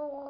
Whoa.